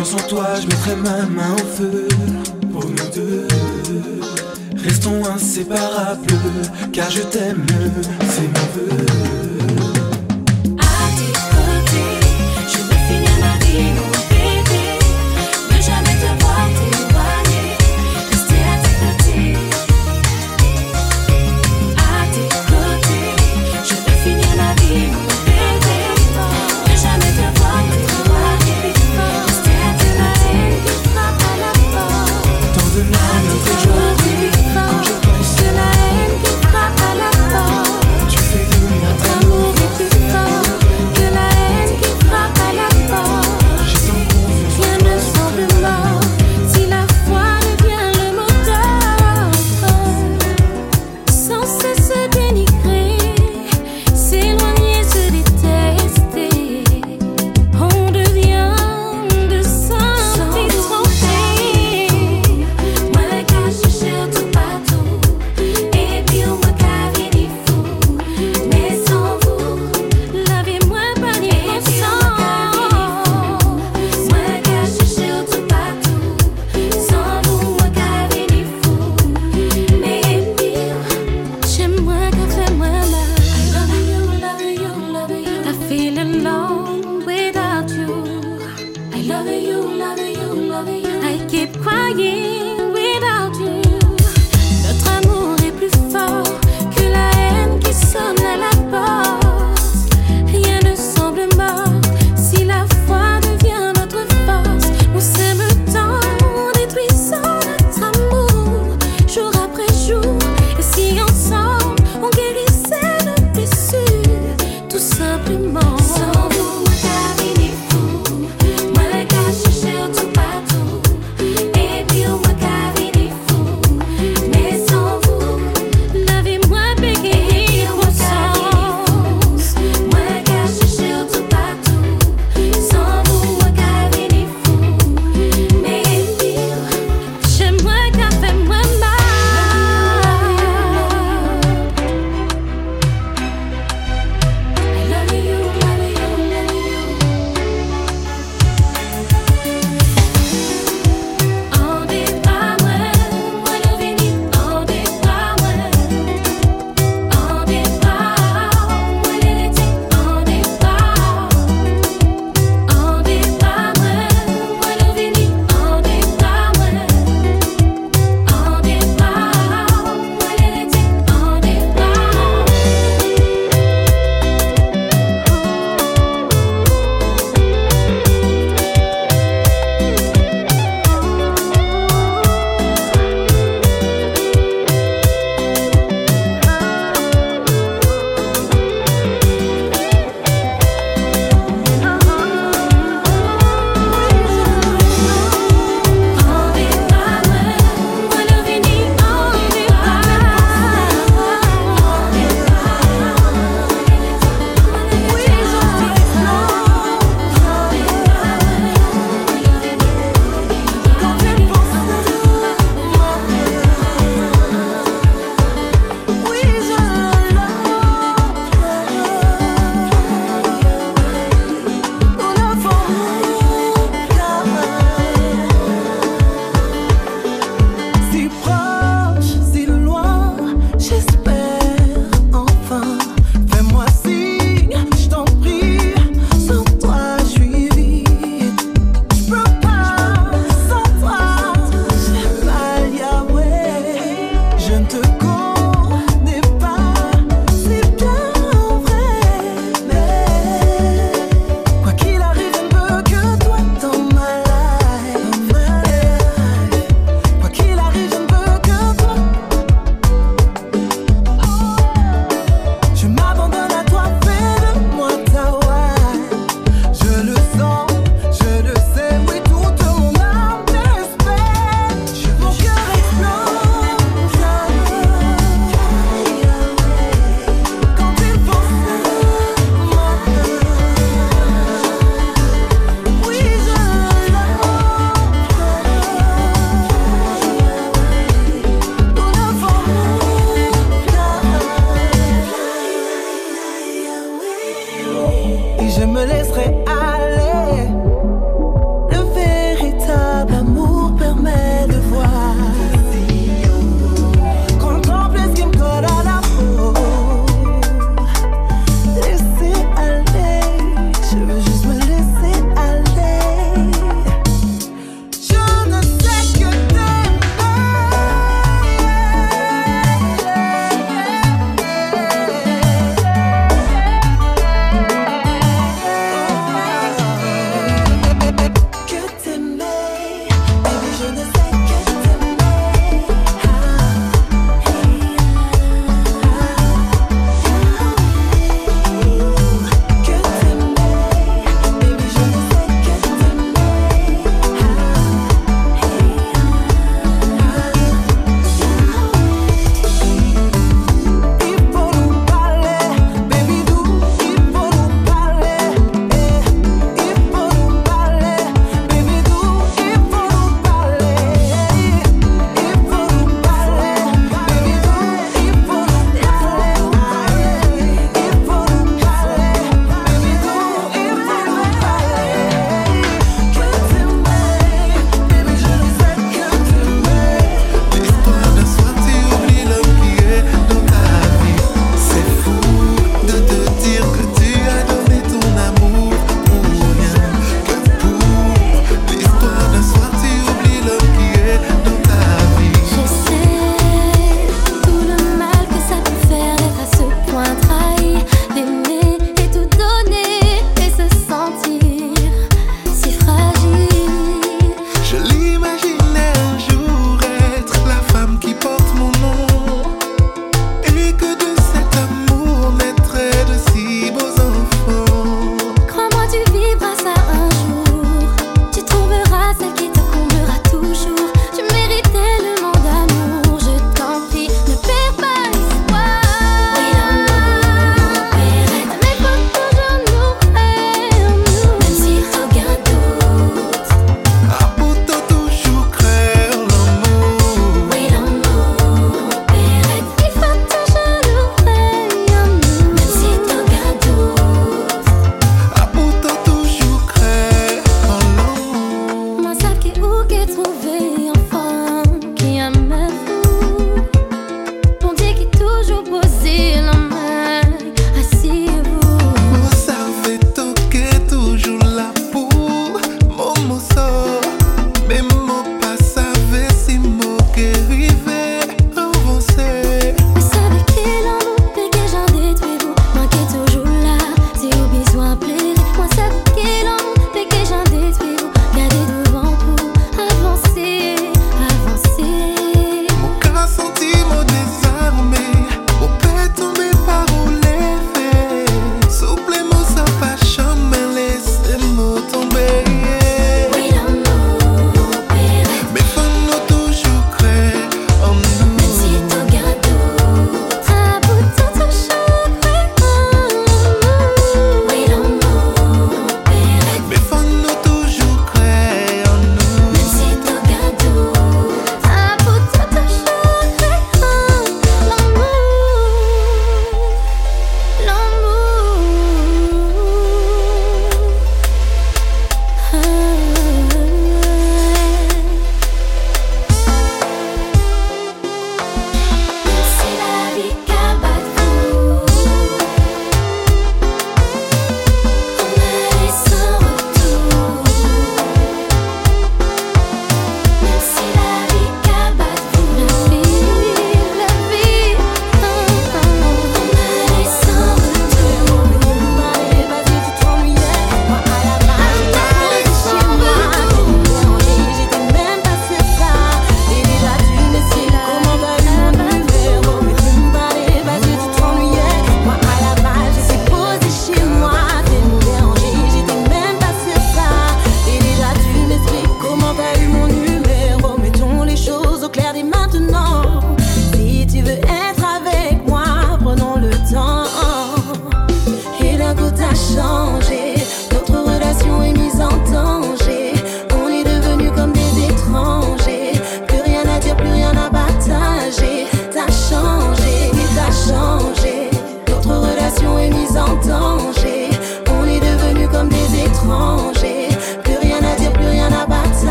confiance en toi, je mettrai ma main au feu pour nous deux. Restons inséparables, car je t'aime, c'est mon.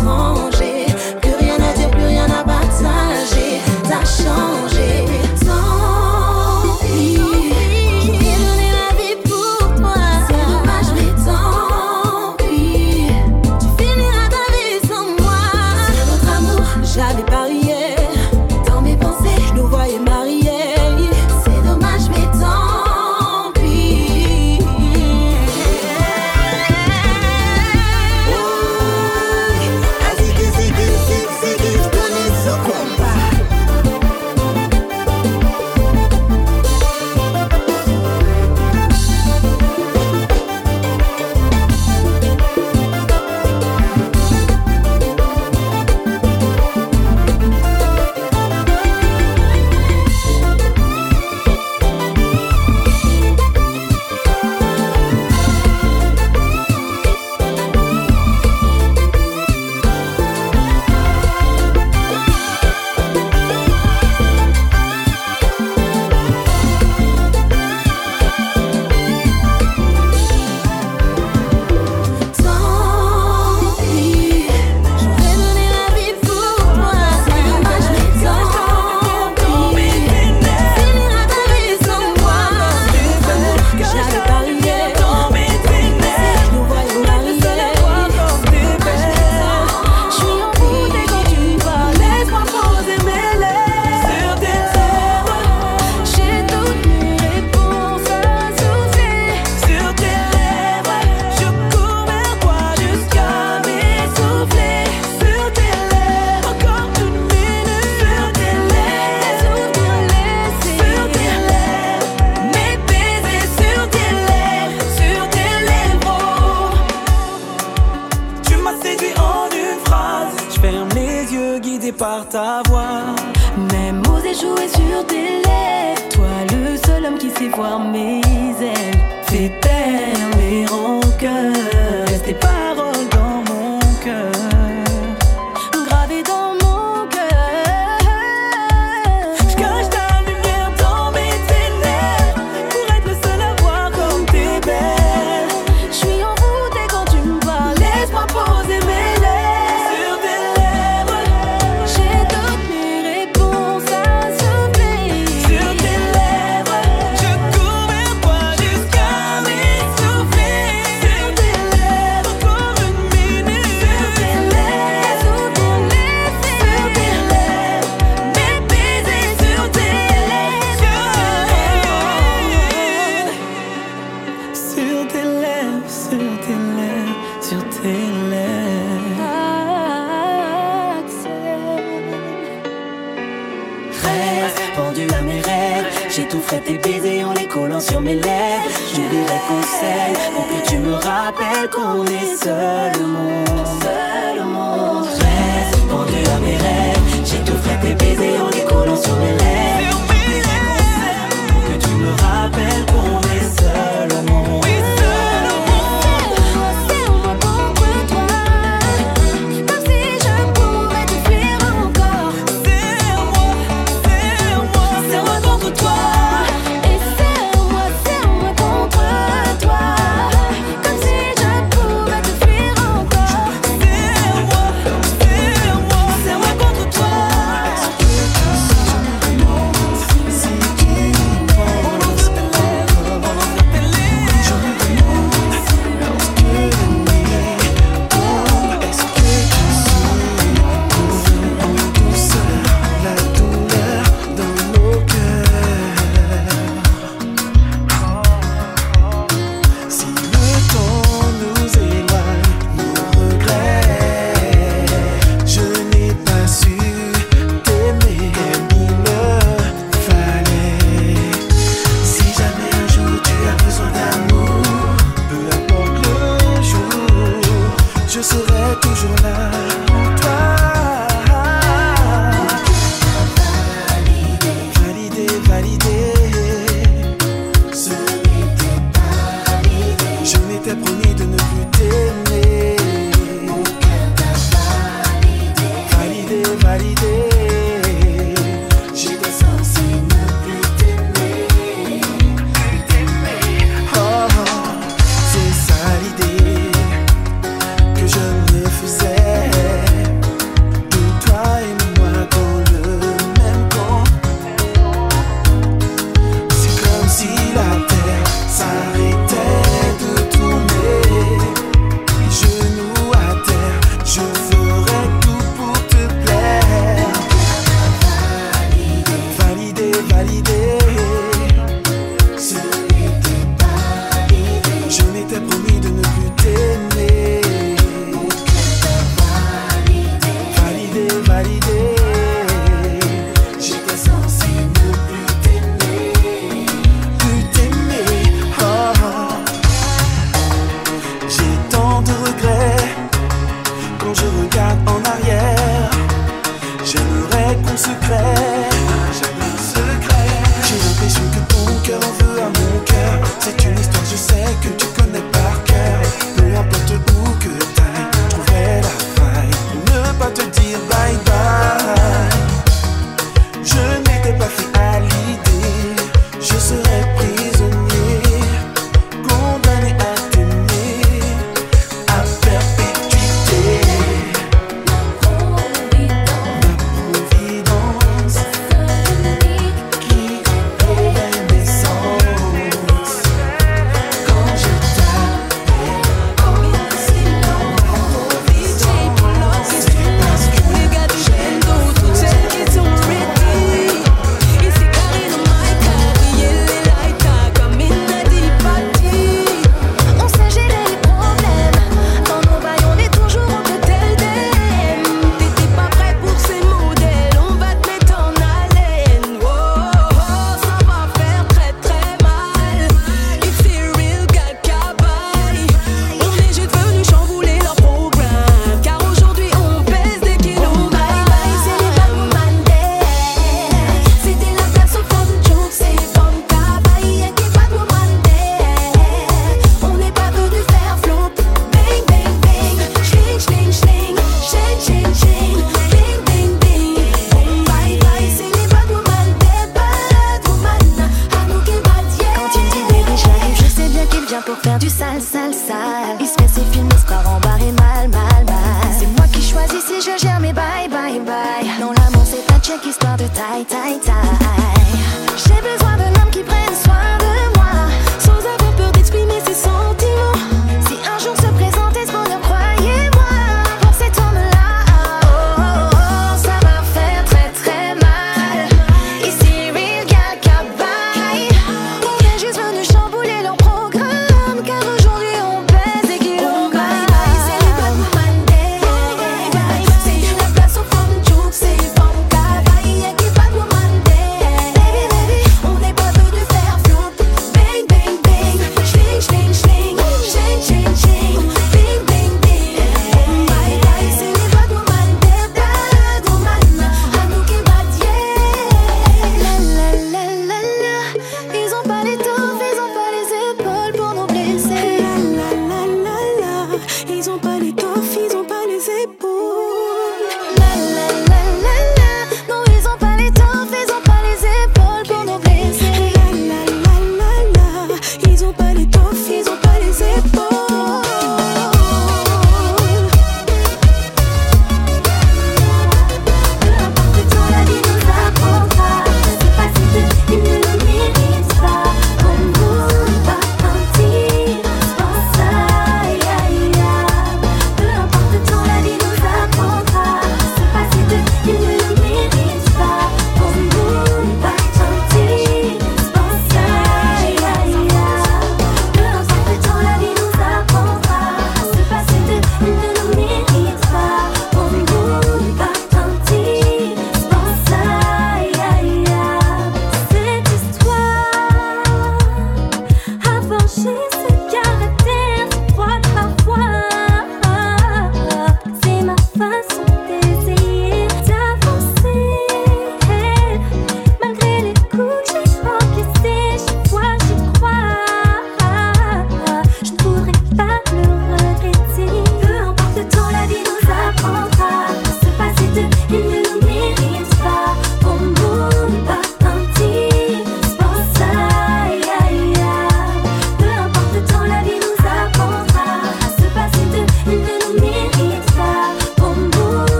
small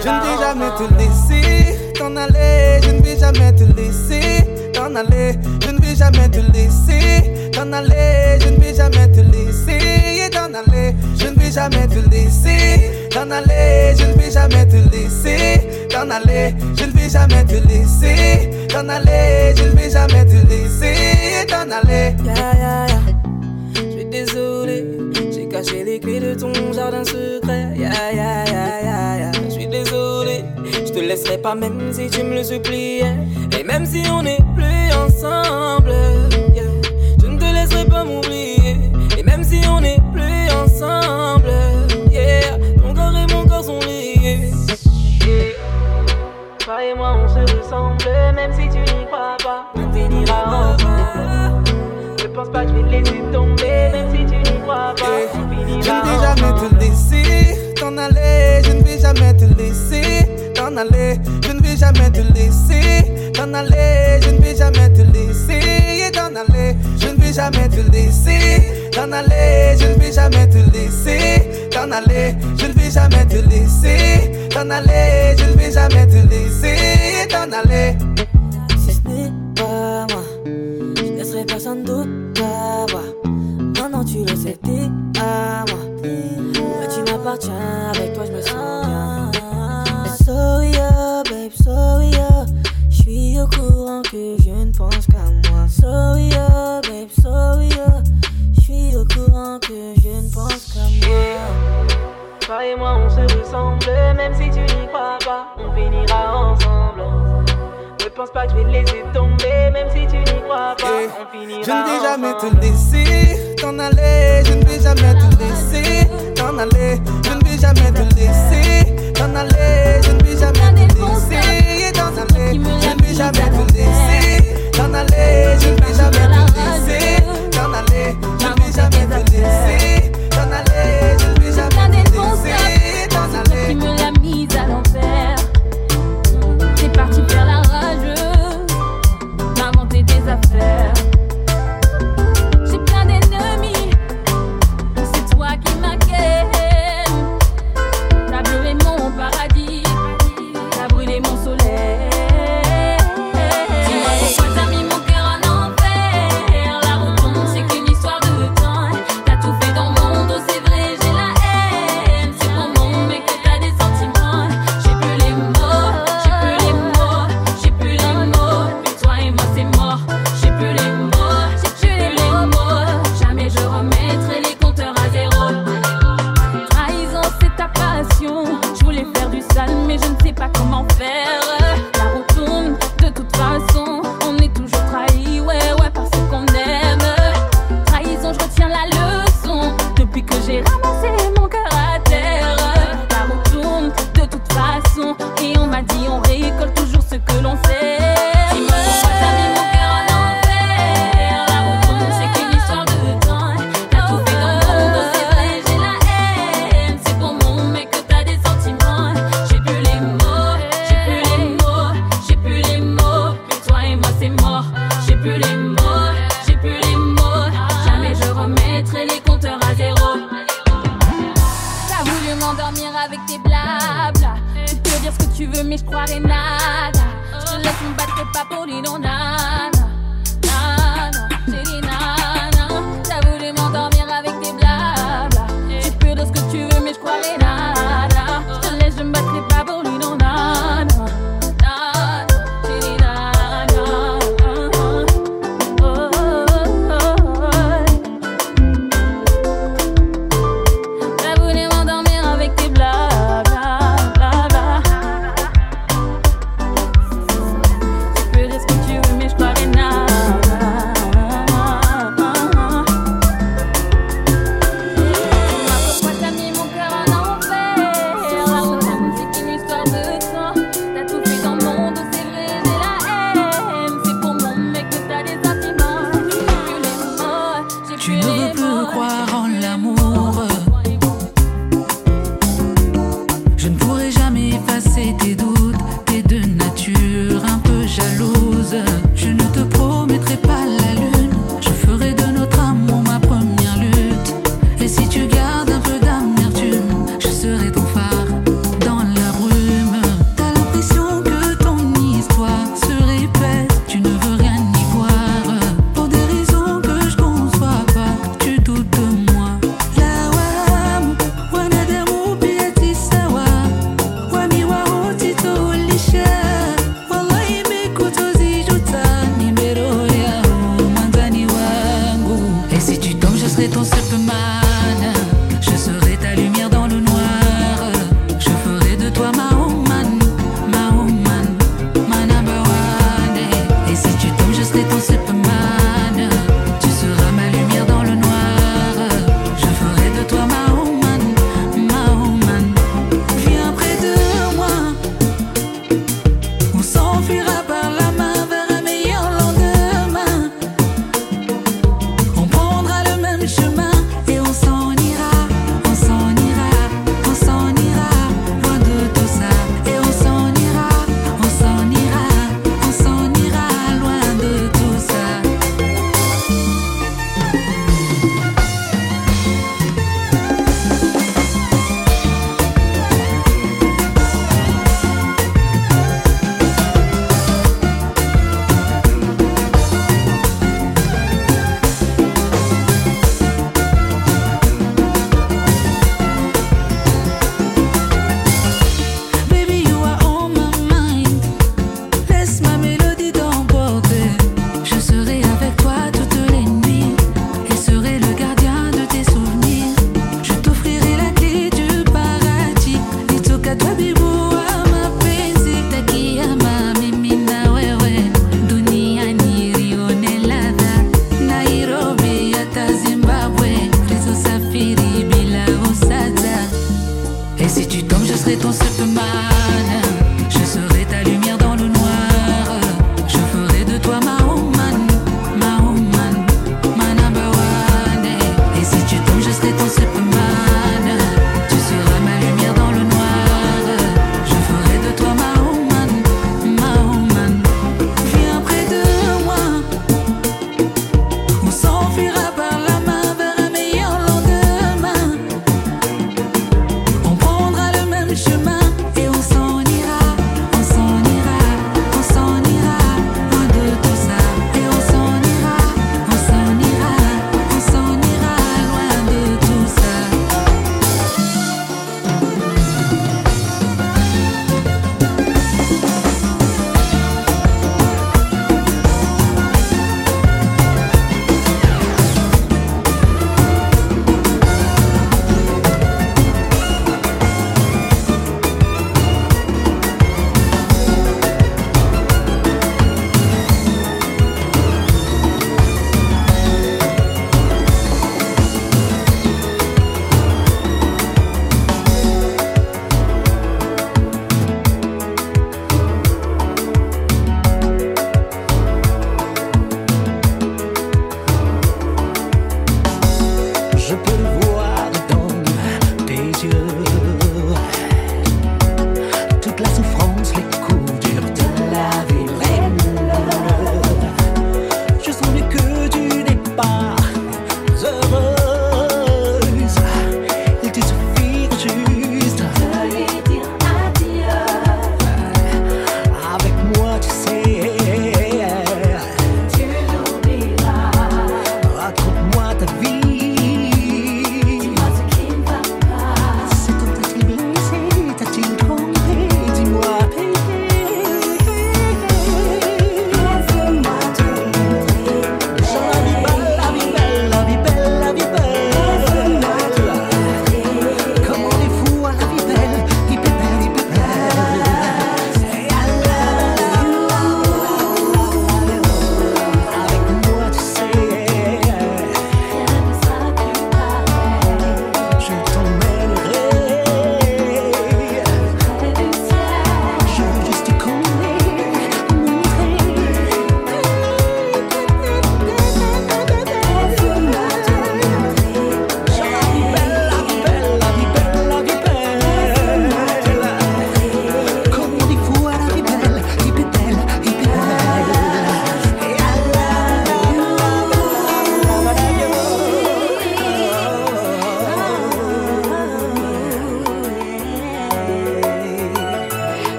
Je ne vais jamais te laisser. T'en aller, je ne vais jamais te laisser. T'en aller, je ne vais jamais te laisser. T'en aller, je ne vais jamais te laisser. T'en aller, je ne vais jamais te laisser. T'en aller, je ne vais jamais te laisser. T'en aller, je ne vais jamais te laisser. T'en aller, je ne vais jamais te laisser. T'en aller. Je suis désolé, j'ai caché les clés de ton jardin secret. Ya ya ya ya, je suis désolé, je te laisserai pas même si tu me le suppliais. Et même si on n'est plus ensemble, yeah, je ne te laisserai pas m'oublier. Et même si on n'est plus ensemble, yeah, ton corps et mon corps sont liés. Toi et moi on se ressemble, même si tu n'y crois pas, on finira. Ne pense pas que je vais te laisser tomber, même si tu n'y crois pas, on Je ne vais jamais te laisser. T'en aller, je ne vais jamais te laisser. T'en aller, je ne vais jamais te laisser. T'en aller, je ne vais jamais te laisser. T'en aller, je ne vais jamais te laisser. T'en aller, je ne vais jamais te laisser. T'en aller, je ne vais jamais te laisser. T'en aller, je ne vais jamais te laisser. T'en aller. Personne d'autre. Maintenant tu le sais, t'es à moi. Tu m'appartiens, avec toi je me sens bien. Sorry, oh, babe, sorry, oh. Je suis au courant que je ne pense qu'à moi. Sorry, oh, babe, sorry, oh. Je suis au courant que je ne pense qu'à moi. Toi et moi on se ressemble, même si tu n'y crois pas, on finira ensemble. Ne pense pas que je vais te laisser tomber, même si tu n'y crois pas, on Je finira ne vais jamais te laisser. T'en aller, je ne vais jamais te laisser. T'en aller, je ne vais jamais te laisser. T'en aller, je ne vais jamais te laisser. T'en aller, je ne vais jamais te laisser. T'en aller, je ne vais jamais te laisser. T'en aller, je ne vais jamais te laisser tu veux, mais je croirais nada. Je laisse me battre pas pour non.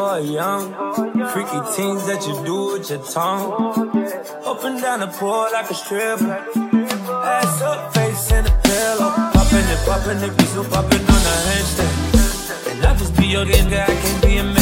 for a young. Freaky things that you do with your tongue. Up and down the pool like a stripper. Ass up, face in the pillow. Popping it, popping it, be so popping on the handstand. And I just be your game guy. I can't be a man.